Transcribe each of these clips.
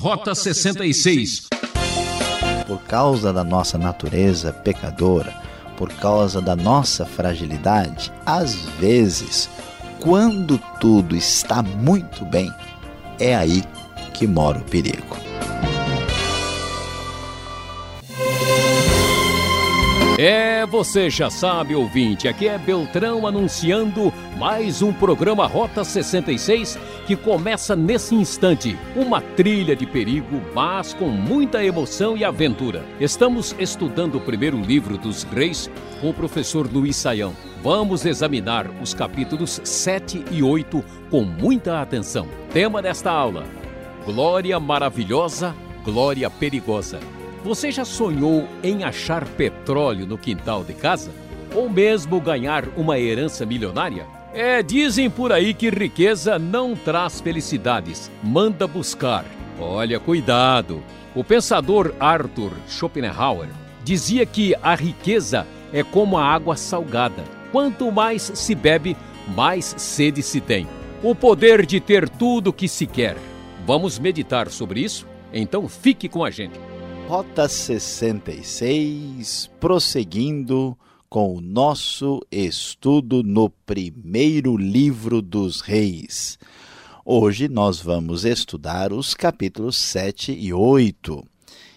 Rota 66. Por causa da nossa natureza pecadora, por causa da nossa fragilidade, às vezes, quando tudo está muito bem, é aí que mora o perigo. É, você já sabe, ouvinte, aqui é Beltrão anunciando mais um programa Rota 66 que começa nesse instante. Uma trilha de perigo, mas com muita emoção e aventura. Estamos estudando o primeiro livro dos reis com o professor Luiz Saião. Vamos examinar os capítulos 7 e 8 com muita atenção. Tema desta aula: Glória maravilhosa, glória perigosa. Você já sonhou em achar petróleo no quintal de casa? Ou mesmo ganhar uma herança milionária? É, dizem por aí que riqueza não traz felicidades, manda buscar. Olha, cuidado! O pensador Arthur Schopenhauer dizia que a riqueza é como a água salgada. Quanto mais se bebe, mais sede se tem. O poder de ter tudo o que se quer. Vamos meditar sobre isso? Então fique com a gente. Rota 66, prosseguindo com o nosso estudo no primeiro livro dos reis. Hoje nós vamos estudar os capítulos 7 e 8.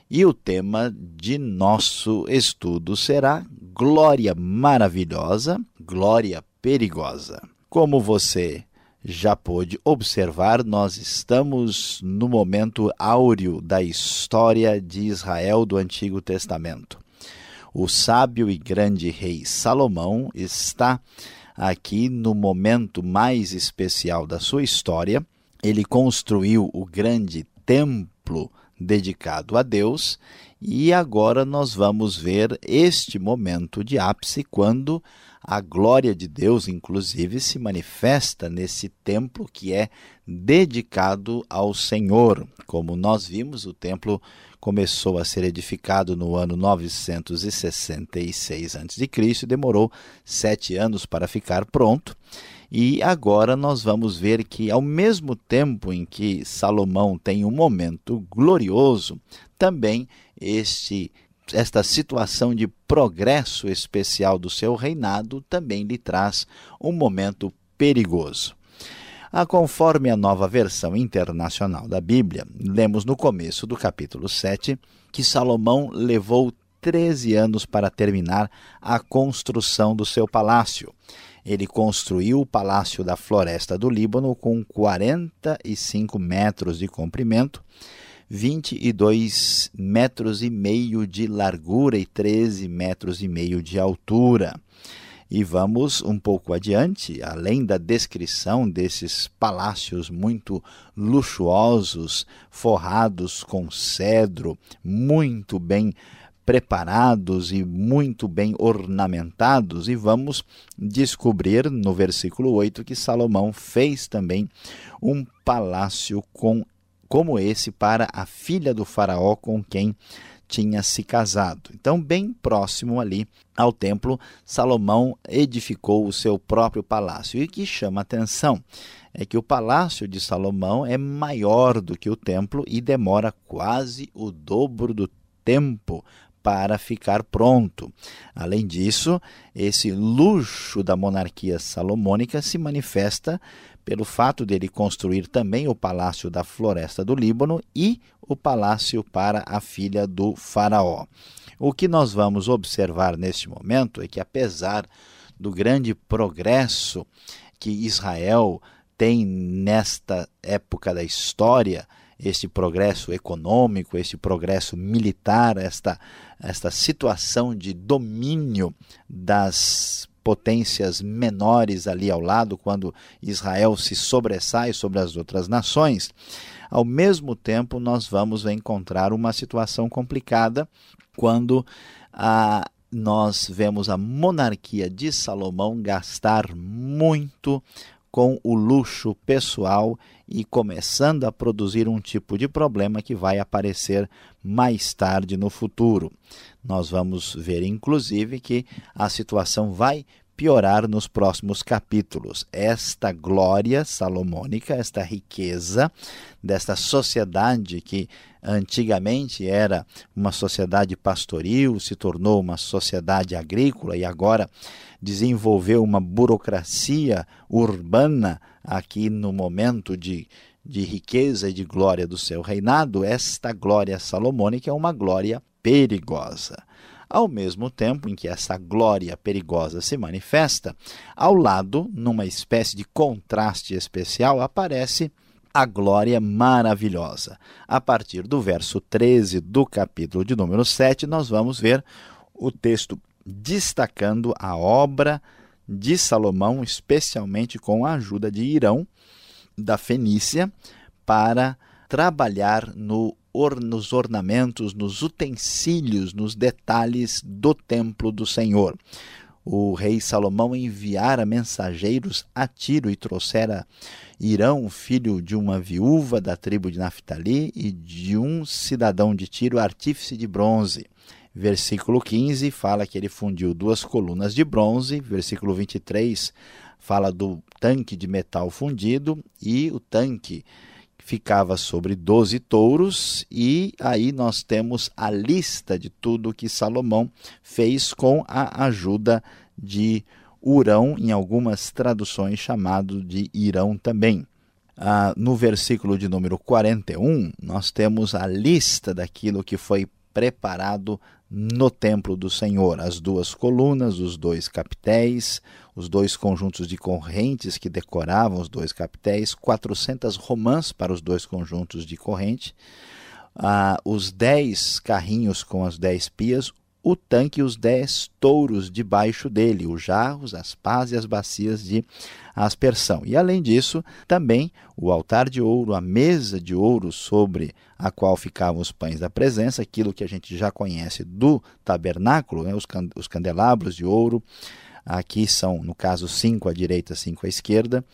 E o tema de nosso estudo será Glória Maravilhosa, Glória Perigosa. Como você já pôde observar, nós estamos no momento áureo da história de Israel do Antigo Testamento. O sábio e grande rei Salomão está aqui no momento mais especial da sua história. Ele construiu o grande templo dedicado a Deus e agora nós vamos ver este momento de ápice quando a glória de Deus, inclusive, se manifesta nesse templo que é dedicado ao Senhor. Como nós vimos, o templo começou a ser edificado no ano 966 a.C. demorou sete anos para ficar pronto. E agora nós vamos ver que, ao mesmo tempo em que Salomão tem um momento glorioso, também este esta situação de progresso especial do seu reinado também lhe traz um momento perigoso. Ah, conforme a nova versão internacional da Bíblia, lemos no começo do capítulo 7 que Salomão levou 13 anos para terminar a construção do seu palácio. Ele construiu o palácio da floresta do Líbano com 45 metros de comprimento 22 metros e meio de largura e 13 metros e meio de altura. E vamos um pouco adiante, além da descrição desses palácios muito luxuosos, forrados com cedro, muito bem preparados e muito bem ornamentados, e vamos descobrir no versículo 8 que Salomão fez também um palácio com como esse para a filha do Faraó com quem tinha se casado. Então, bem próximo ali ao templo, Salomão edificou o seu próprio palácio. E o que chama atenção é que o palácio de Salomão é maior do que o templo e demora quase o dobro do tempo para ficar pronto. Além disso, esse luxo da monarquia salomônica se manifesta pelo fato dele construir também o palácio da floresta do Líbano e o palácio para a filha do faraó. O que nós vamos observar neste momento é que apesar do grande progresso que Israel tem nesta época da história, este progresso econômico, este progresso militar, esta, esta situação de domínio das potências menores ali ao lado, quando Israel se sobressai sobre as outras nações, ao mesmo tempo nós vamos encontrar uma situação complicada quando a, nós vemos a monarquia de Salomão gastar muito com o luxo pessoal e começando a produzir um tipo de problema que vai aparecer mais tarde no futuro. Nós vamos ver, inclusive, que a situação vai piorar nos próximos capítulos. Esta glória salomônica, esta riqueza desta sociedade que antigamente era uma sociedade pastoril, se tornou uma sociedade agrícola e agora desenvolveu uma burocracia urbana aqui no momento de, de riqueza e de glória do seu reinado, esta glória salomônica é uma glória perigosa. Ao mesmo tempo em que essa glória perigosa se manifesta, ao lado, numa espécie de contraste especial, aparece a glória maravilhosa. A partir do verso 13 do capítulo de número 7, nós vamos ver o texto destacando a obra de Salomão, especialmente com a ajuda de Irão, da Fenícia, para trabalhar no or, nos ornamentos, nos utensílios, nos detalhes do templo do Senhor. O rei Salomão enviara mensageiros a Tiro e trouxera Irão, filho de uma viúva da tribo de Naphtali e de um cidadão de Tiro, artífice de bronze. Versículo 15 fala que ele fundiu duas colunas de bronze. Versículo 23 fala do tanque de metal fundido e o tanque ficava sobre doze touros, e aí nós temos a lista de tudo que Salomão fez com a ajuda de Urão, em algumas traduções chamado de Irão também. Ah, no versículo de número 41, nós temos a lista daquilo que foi preparado no templo do Senhor, as duas colunas, os dois capitéis, os dois conjuntos de correntes que decoravam os dois capitéis, 400 romãs para os dois conjuntos de corrente, ah, os dez carrinhos com as dez pias, o tanque e os dez touros debaixo dele, os jarros, as pás e as bacias de aspersão. E além disso, também o altar de ouro, a mesa de ouro sobre a qual ficavam os pães da presença, aquilo que a gente já conhece do tabernáculo, né, os, os candelabros de ouro, Aqui são, no caso, cinco à direita, cinco à esquerda.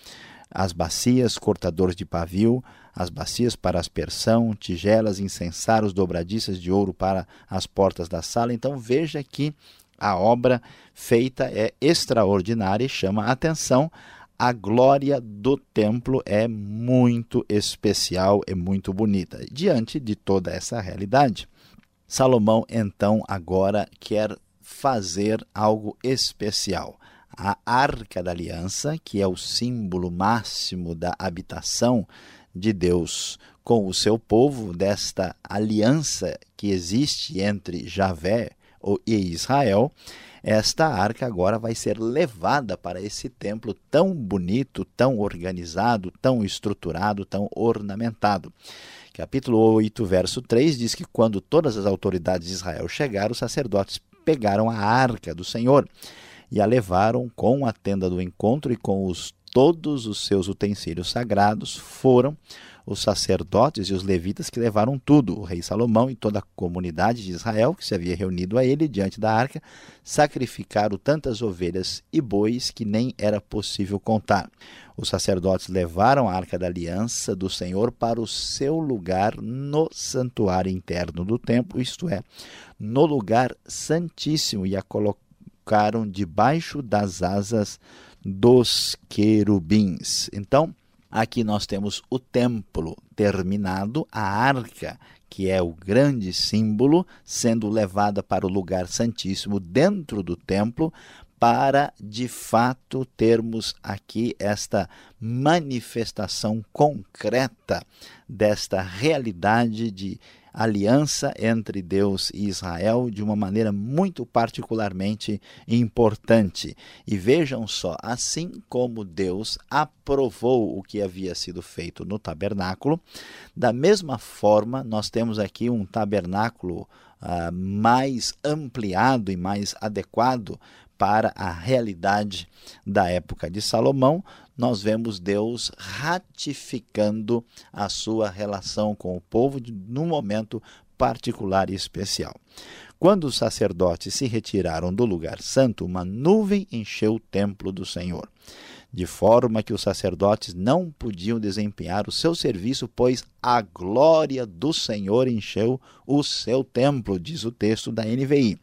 As bacias, cortadores de pavio, as bacias para aspersão, tigelas, incensários, dobradiças de ouro para as portas da sala. Então veja que a obra feita é extraordinária e chama a atenção. A glória do templo é muito especial, é muito bonita. Diante de toda essa realidade, Salomão então agora quer fazer algo especial. A Arca da Aliança, que é o símbolo máximo da habitação de Deus com o seu povo, desta aliança que existe entre Javé e Israel, esta arca agora vai ser levada para esse templo tão bonito, tão organizado, tão estruturado, tão ornamentado. Capítulo 8, verso 3 diz que quando todas as autoridades de Israel chegaram, os sacerdotes pegaram a arca do Senhor e a levaram com a tenda do encontro e com os, todos os seus utensílios sagrados. Foram os sacerdotes e os levitas que levaram tudo. O rei Salomão e toda a comunidade de Israel, que se havia reunido a ele diante da arca, sacrificaram tantas ovelhas e bois que nem era possível contar. Os sacerdotes levaram a arca da aliança do Senhor para o seu lugar no santuário interno do templo, isto é, no lugar santíssimo e a colocaram debaixo das asas dos querubins. Então, aqui nós temos o templo terminado, a arca, que é o grande símbolo, sendo levada para o lugar santíssimo dentro do templo, para de fato termos aqui esta manifestação concreta desta realidade de aliança entre Deus e Israel de uma maneira muito particularmente importante. E vejam só, assim como Deus aprovou o que havia sido feito no tabernáculo, da mesma forma nós temos aqui um tabernáculo uh, mais ampliado e mais adequado para a realidade da época de Salomão, nós vemos Deus ratificando a sua relação com o povo num momento particular e especial. Quando os sacerdotes se retiraram do lugar santo, uma nuvem encheu o templo do Senhor, de forma que os sacerdotes não podiam desempenhar o seu serviço, pois a glória do Senhor encheu o seu templo, diz o texto da NVI.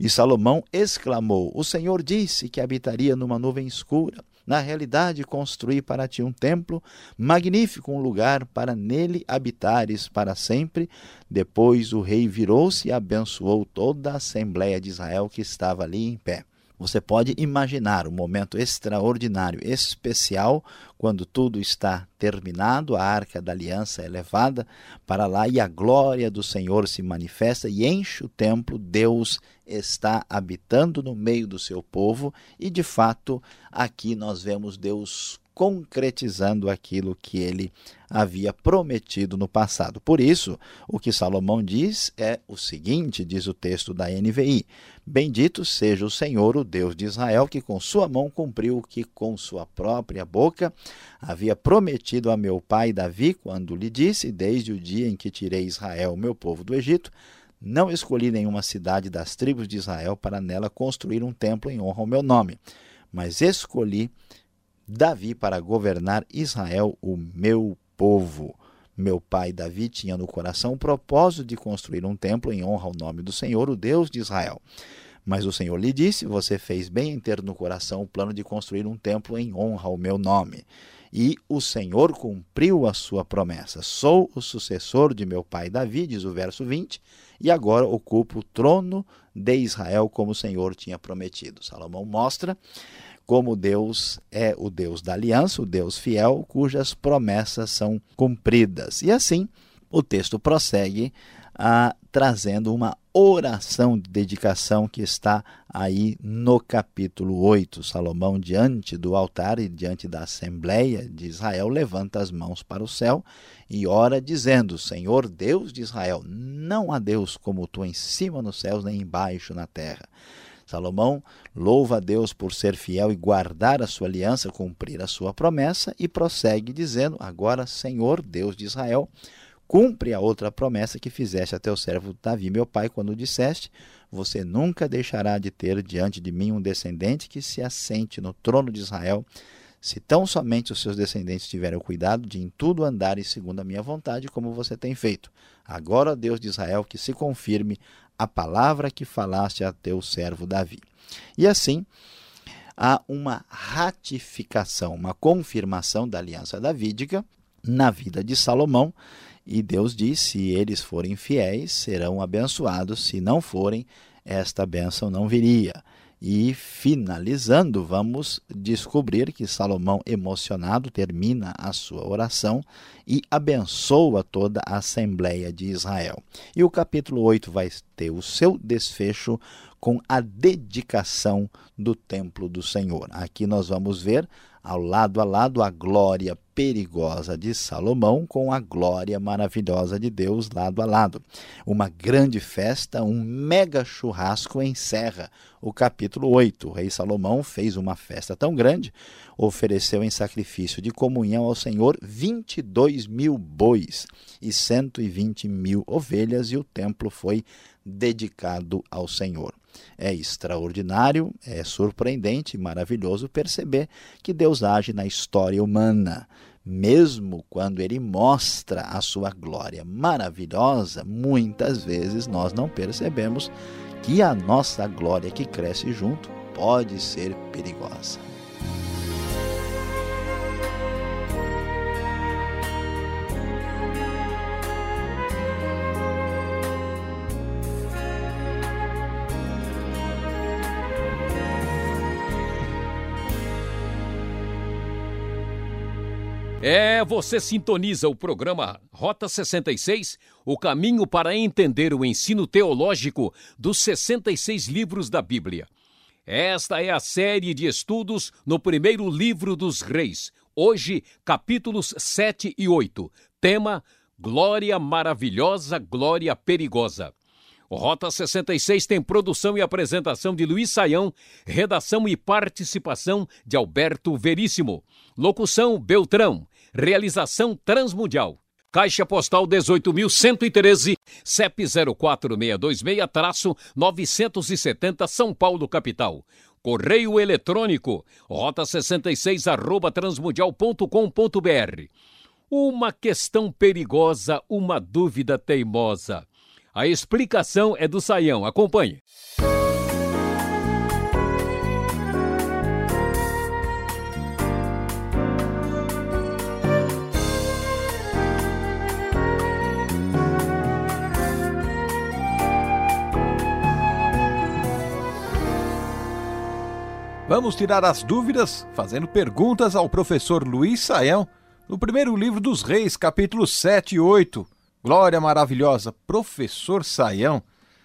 E Salomão exclamou: O Senhor disse que habitaria numa nuvem escura. Na realidade, construí para ti um templo magnífico, um lugar para nele habitares para sempre. Depois o rei virou-se e abençoou toda a assembleia de Israel que estava ali em pé. Você pode imaginar um momento extraordinário, especial, quando tudo está terminado, a arca da aliança é levada para lá e a glória do Senhor se manifesta e enche o templo. Deus está habitando no meio do seu povo e, de fato, aqui nós vemos Deus concretizando aquilo que ele havia prometido no passado. Por isso, o que Salomão diz é o seguinte: diz o texto da NVI: Bendito seja o Senhor, o Deus de Israel, que com sua mão cumpriu o que com sua própria boca havia prometido a meu pai Davi, quando lhe disse: Desde o dia em que tirei Israel, meu povo do Egito, não escolhi nenhuma cidade das tribos de Israel para nela construir um templo em honra ao meu nome, mas escolhi Davi para governar Israel, o meu povo. Meu pai Davi tinha no coração o propósito de construir um templo em honra ao nome do Senhor, o Deus de Israel. Mas o Senhor lhe disse: Você fez bem em ter no coração o plano de construir um templo em honra ao meu nome. E o Senhor cumpriu a sua promessa. Sou o sucessor de meu pai Davi, diz o verso 20, e agora ocupo o trono de Israel como o Senhor tinha prometido. Salomão mostra como Deus é o Deus da aliança, o Deus fiel, cujas promessas são cumpridas. E assim, o texto prossegue a, trazendo uma oração de dedicação que está aí no capítulo 8. Salomão, diante do altar e diante da Assembleia de Israel, levanta as mãos para o céu e ora, dizendo: Senhor Deus de Israel, não há Deus como tu em cima nos céus nem embaixo na terra. Salomão louva a Deus por ser fiel e guardar a sua aliança, cumprir a sua promessa e prossegue dizendo: Agora, Senhor, Deus de Israel, cumpre a outra promessa que fizeste a teu servo Davi, meu pai, quando disseste: Você nunca deixará de ter diante de mim um descendente que se assente no trono de Israel, se tão somente os seus descendentes tiverem o cuidado de em tudo andarem segundo a minha vontade, como você tem feito. Agora, Deus de Israel, que se confirme a palavra que falaste a teu servo Davi. E assim, há uma ratificação, uma confirmação da aliança davídica na vida de Salomão. E Deus diz: se eles forem fiéis, serão abençoados, se não forem, esta bênção não viria. E finalizando, vamos descobrir que Salomão, emocionado, termina a sua oração e abençoa toda a Assembleia de Israel. E o capítulo 8 vai ter o seu desfecho com a dedicação do templo do Senhor. Aqui nós vamos ver ao lado a lado a glória perigosa de Salomão com a glória maravilhosa de Deus lado a lado. Uma grande festa, um mega churrasco encerra o capítulo 8. O rei Salomão fez uma festa tão grande, ofereceu em sacrifício de comunhão ao Senhor 22 mil bois e 120 mil ovelhas, e o templo foi dedicado ao Senhor. É extraordinário, é surpreendente e maravilhoso perceber que Deus age na história humana. Mesmo quando ele mostra a sua glória maravilhosa, muitas vezes nós não percebemos que a nossa glória que cresce junto pode ser perigosa. É, você sintoniza o programa Rota 66, o caminho para entender o ensino teológico dos 66 livros da Bíblia. Esta é a série de estudos no primeiro livro dos Reis, hoje capítulos 7 e 8. Tema: Glória maravilhosa, glória perigosa. Rota 66 tem produção e apresentação de Luiz Saião, redação e participação de Alberto Veríssimo. Locução Beltrão. Realização Transmundial. Caixa Postal 18.113, CEP 04626-970 São Paulo, capital. Correio eletrônico, rota 66 arroba transmundial.com.br. Uma questão perigosa, uma dúvida teimosa. A explicação é do Saião. Acompanhe. Vamos tirar as dúvidas fazendo perguntas ao professor Luiz Saião no primeiro livro dos Reis, capítulo 7 e 8. Glória maravilhosa, professor Saião.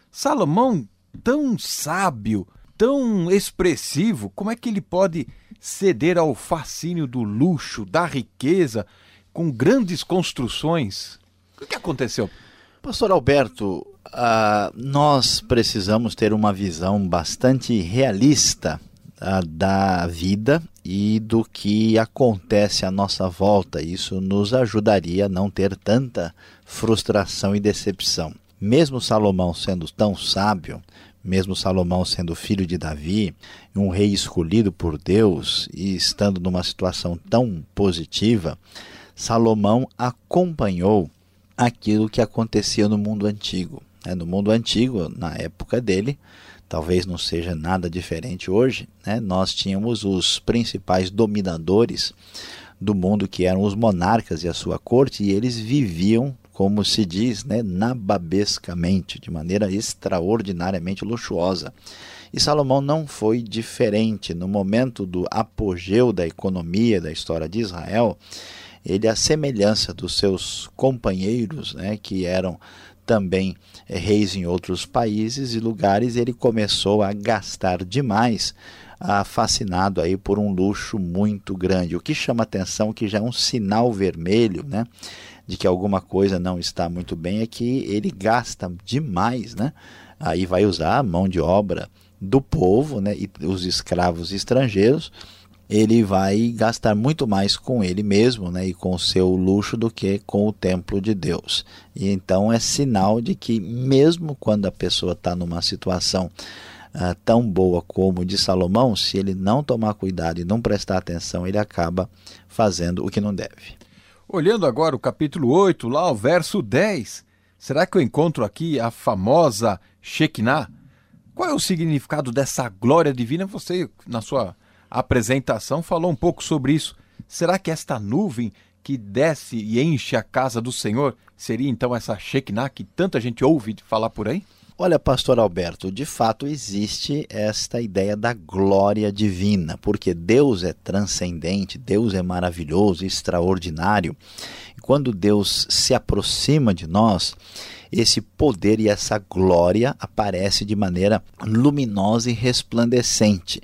Salomão, tão sábio, tão expressivo, como é que ele pode ceder ao fascínio do luxo, da riqueza, com grandes construções? O que aconteceu? Pastor Alberto, uh, nós precisamos ter uma visão bastante realista da vida e do que acontece à nossa volta. Isso nos ajudaria a não ter tanta frustração e decepção. Mesmo Salomão sendo tão sábio, mesmo Salomão sendo filho de Davi, um rei escolhido por Deus e estando numa situação tão positiva, Salomão acompanhou aquilo que acontecia no mundo antigo. Né? No mundo antigo, na época dele, talvez não seja nada diferente hoje, né? nós tínhamos os principais dominadores do mundo, que eram os monarcas e a sua corte, e eles viviam, como se diz, né, nababescamente, de maneira extraordinariamente luxuosa. E Salomão não foi diferente. No momento do apogeu da economia da história de Israel, ele, à semelhança dos seus companheiros, né, que eram também é, reis em outros países e lugares, ele começou a gastar demais, fascinado aí por um luxo muito grande. O que chama atenção, que já é um sinal vermelho, né, de que alguma coisa não está muito bem, é que ele gasta demais, né? Aí vai usar a mão de obra do povo, né, e os escravos estrangeiros ele vai gastar muito mais com ele mesmo né, e com o seu luxo do que com o templo de Deus. E então é sinal de que, mesmo quando a pessoa está numa situação uh, tão boa como de Salomão, se ele não tomar cuidado e não prestar atenção, ele acaba fazendo o que não deve. Olhando agora o capítulo 8, lá o verso 10, será que eu encontro aqui a famosa Shekinah? Qual é o significado dessa glória divina? Você, na sua a apresentação falou um pouco sobre isso. Será que esta nuvem que desce e enche a casa do Senhor seria então essa Shekinah que tanta gente ouve falar por aí? Olha, pastor Alberto, de fato existe esta ideia da glória divina, porque Deus é transcendente, Deus é maravilhoso, extraordinário. E quando Deus se aproxima de nós, esse poder e essa glória aparece de maneira luminosa e resplandecente.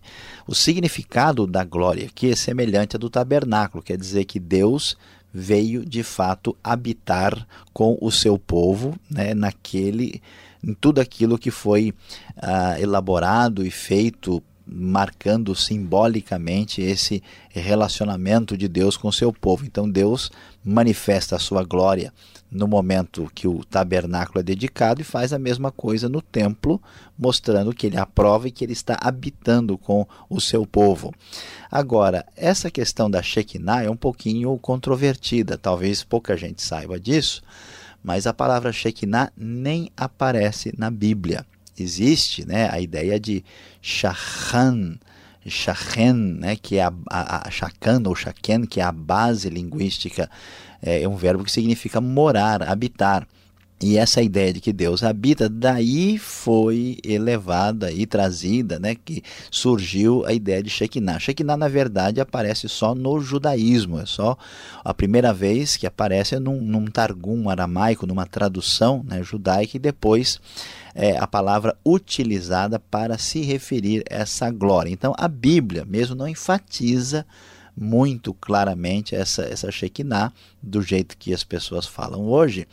O significado da glória aqui é semelhante ao do tabernáculo, quer dizer que Deus veio de fato habitar com o seu povo, né, naquele, em tudo aquilo que foi uh, elaborado e feito marcando simbolicamente esse relacionamento de Deus com o seu povo. Então Deus manifesta a sua glória no momento que o tabernáculo é dedicado e faz a mesma coisa no templo, mostrando que ele aprova e que ele está habitando com o seu povo. Agora, essa questão da Shekinah é um pouquinho controvertida, talvez pouca gente saiba disso, mas a palavra Shekinah nem aparece na Bíblia existe né, a ideia de Shachan, Shachen, né, que é a, a, a Shakan ou Shaken, que é a base linguística, é, é um verbo que significa morar, habitar. E essa ideia de que Deus habita, daí foi elevada e trazida, né, que surgiu a ideia de Shekinah. Shekinah, na verdade, aparece só no judaísmo, é só a primeira vez que aparece num, num targum aramaico, numa tradução né, judaica, e depois é a palavra utilizada para se referir a essa glória. Então, a Bíblia mesmo não enfatiza muito claramente essa, essa Shekinah, do jeito que as pessoas falam hoje,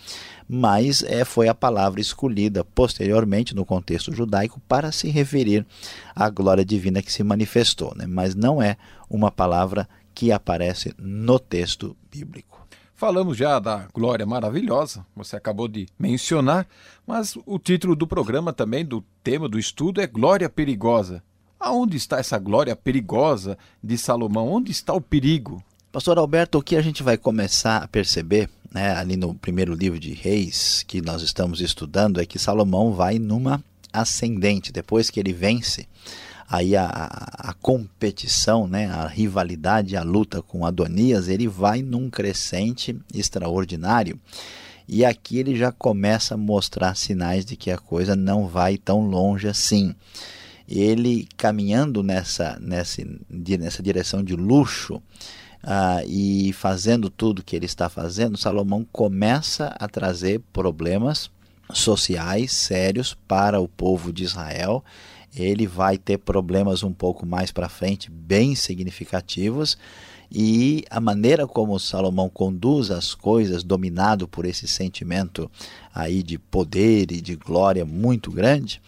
mas é, foi a palavra escolhida posteriormente no contexto judaico para se referir à glória divina que se manifestou, né? mas não é uma palavra que aparece no texto bíblico. Falamos já da glória maravilhosa, você acabou de mencionar, mas o título do programa também, do tema do estudo, é Glória Perigosa. Aonde está essa glória perigosa de Salomão? Onde está o perigo? Pastor Alberto, o que a gente vai começar a perceber né, ali no primeiro livro de Reis que nós estamos estudando é que Salomão vai numa ascendente, depois que ele vence aí a, a, competição, né, a rivalidade, a luta com Adonias, ele vai num crescente extraordinário. E aqui ele já começa a mostrar sinais de que a coisa não vai tão longe assim. Ele caminhando nessa, nessa, nessa direção de luxo, ah, e fazendo tudo que ele está fazendo, Salomão começa a trazer problemas sociais sérios para o povo de Israel. Ele vai ter problemas um pouco mais para frente, bem significativos, e a maneira como Salomão conduz as coisas, dominado por esse sentimento aí de poder e de glória muito grande,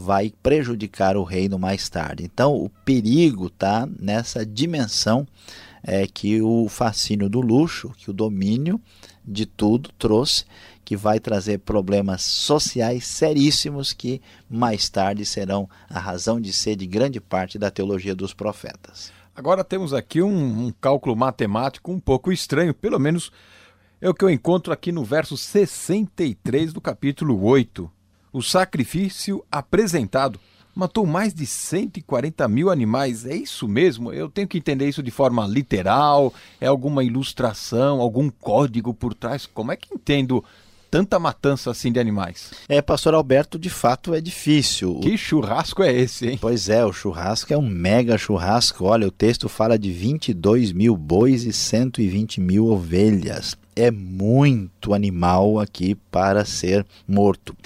vai prejudicar o reino mais tarde. Então, o perigo está nessa dimensão é, que o fascínio do luxo, que o domínio de tudo trouxe, que vai trazer problemas sociais seríssimos que mais tarde serão a razão de ser de grande parte da teologia dos profetas. Agora temos aqui um, um cálculo matemático um pouco estranho, pelo menos é o que eu encontro aqui no verso 63 do capítulo 8. O sacrifício apresentado matou mais de 140 mil animais. É isso mesmo? Eu tenho que entender isso de forma literal? É alguma ilustração, algum código por trás? Como é que entendo tanta matança assim de animais? É, pastor Alberto, de fato é difícil. Que churrasco é esse, hein? Pois é, o churrasco é um mega churrasco. Olha, o texto fala de 22 mil bois e 120 mil ovelhas. É muito animal aqui para ser morto.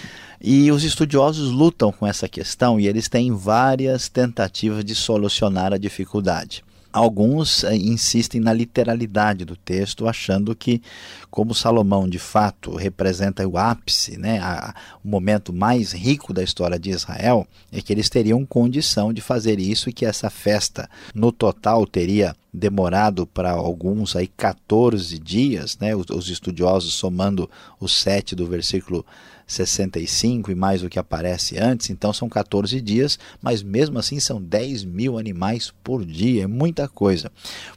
E os estudiosos lutam com essa questão e eles têm várias tentativas de solucionar a dificuldade. Alguns eh, insistem na literalidade do texto, achando que, como Salomão de fato representa o ápice, né, a, o momento mais rico da história de Israel, é que eles teriam condição de fazer isso e que essa festa, no total, teria demorado para alguns aí 14 dias, né, os, os estudiosos somando o 7 do versículo 65 e mais o que aparece antes, então são 14 dias, mas mesmo assim são 10 mil animais por dia, é muita coisa.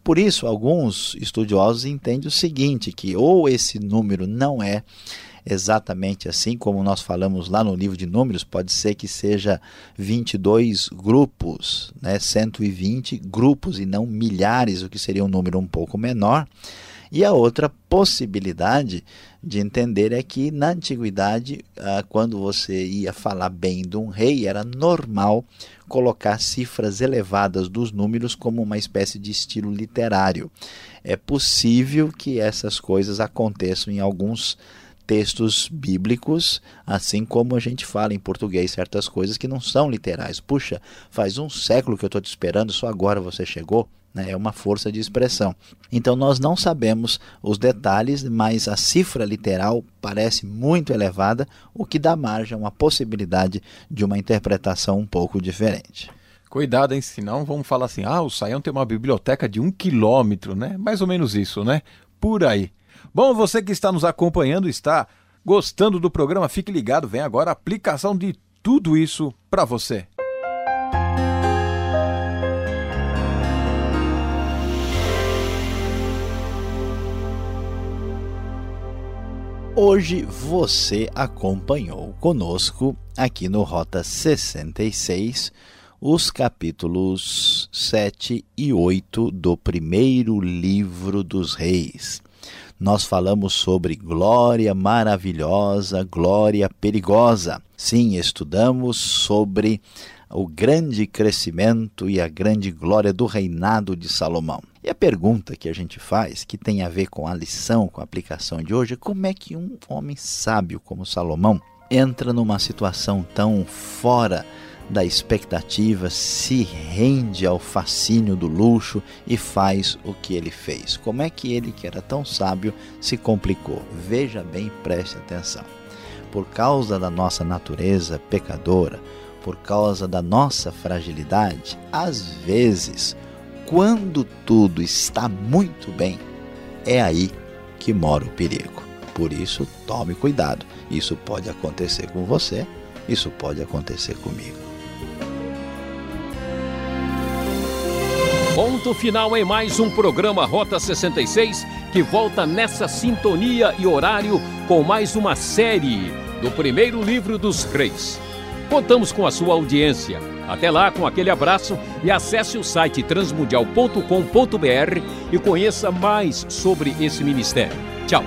Por isso, alguns estudiosos entendem o seguinte: que ou esse número não é exatamente assim como nós falamos lá no livro de Números, pode ser que seja 22 grupos, né, 120 grupos e não milhares, o que seria um número um pouco menor. E a outra possibilidade de entender é que na antiguidade, ah, quando você ia falar bem de um rei, era normal colocar cifras elevadas dos números como uma espécie de estilo literário. É possível que essas coisas aconteçam em alguns textos bíblicos, assim como a gente fala em português certas coisas que não são literais. Puxa, faz um século que eu estou te esperando, só agora você chegou né? é uma força de expressão. Então nós não sabemos os detalhes, mas a cifra literal parece muito elevada, o que dá margem a uma possibilidade de uma interpretação um pouco diferente. Cuidado, hein? Senão vamos falar assim: ah, o Saião tem uma biblioteca de um quilômetro, né? Mais ou menos isso, né? Por aí. Bom, você que está nos acompanhando, está gostando do programa, fique ligado, vem agora a aplicação de tudo isso para você. Hoje você acompanhou conosco aqui no Rota 66 os capítulos 7 e 8 do primeiro livro dos Reis. Nós falamos sobre glória maravilhosa, glória perigosa. Sim, estudamos sobre o grande crescimento e a grande glória do reinado de Salomão. E a pergunta que a gente faz, que tem a ver com a lição, com a aplicação de hoje, é como é que um homem sábio como Salomão entra numa situação tão fora da expectativa, se rende ao fascínio do luxo e faz o que ele fez. Como é que ele, que era tão sábio, se complicou? Veja bem, preste atenção. Por causa da nossa natureza pecadora, por causa da nossa fragilidade, às vezes quando tudo está muito bem, é aí que mora o perigo. Por isso, tome cuidado. Isso pode acontecer com você, isso pode acontecer comigo. Ponto final em mais um programa Rota 66 que volta nessa sintonia e horário com mais uma série do primeiro livro dos reis. Contamos com a sua audiência. Até lá, com aquele abraço e acesse o site transmundial.com.br e conheça mais sobre esse ministério. Tchau!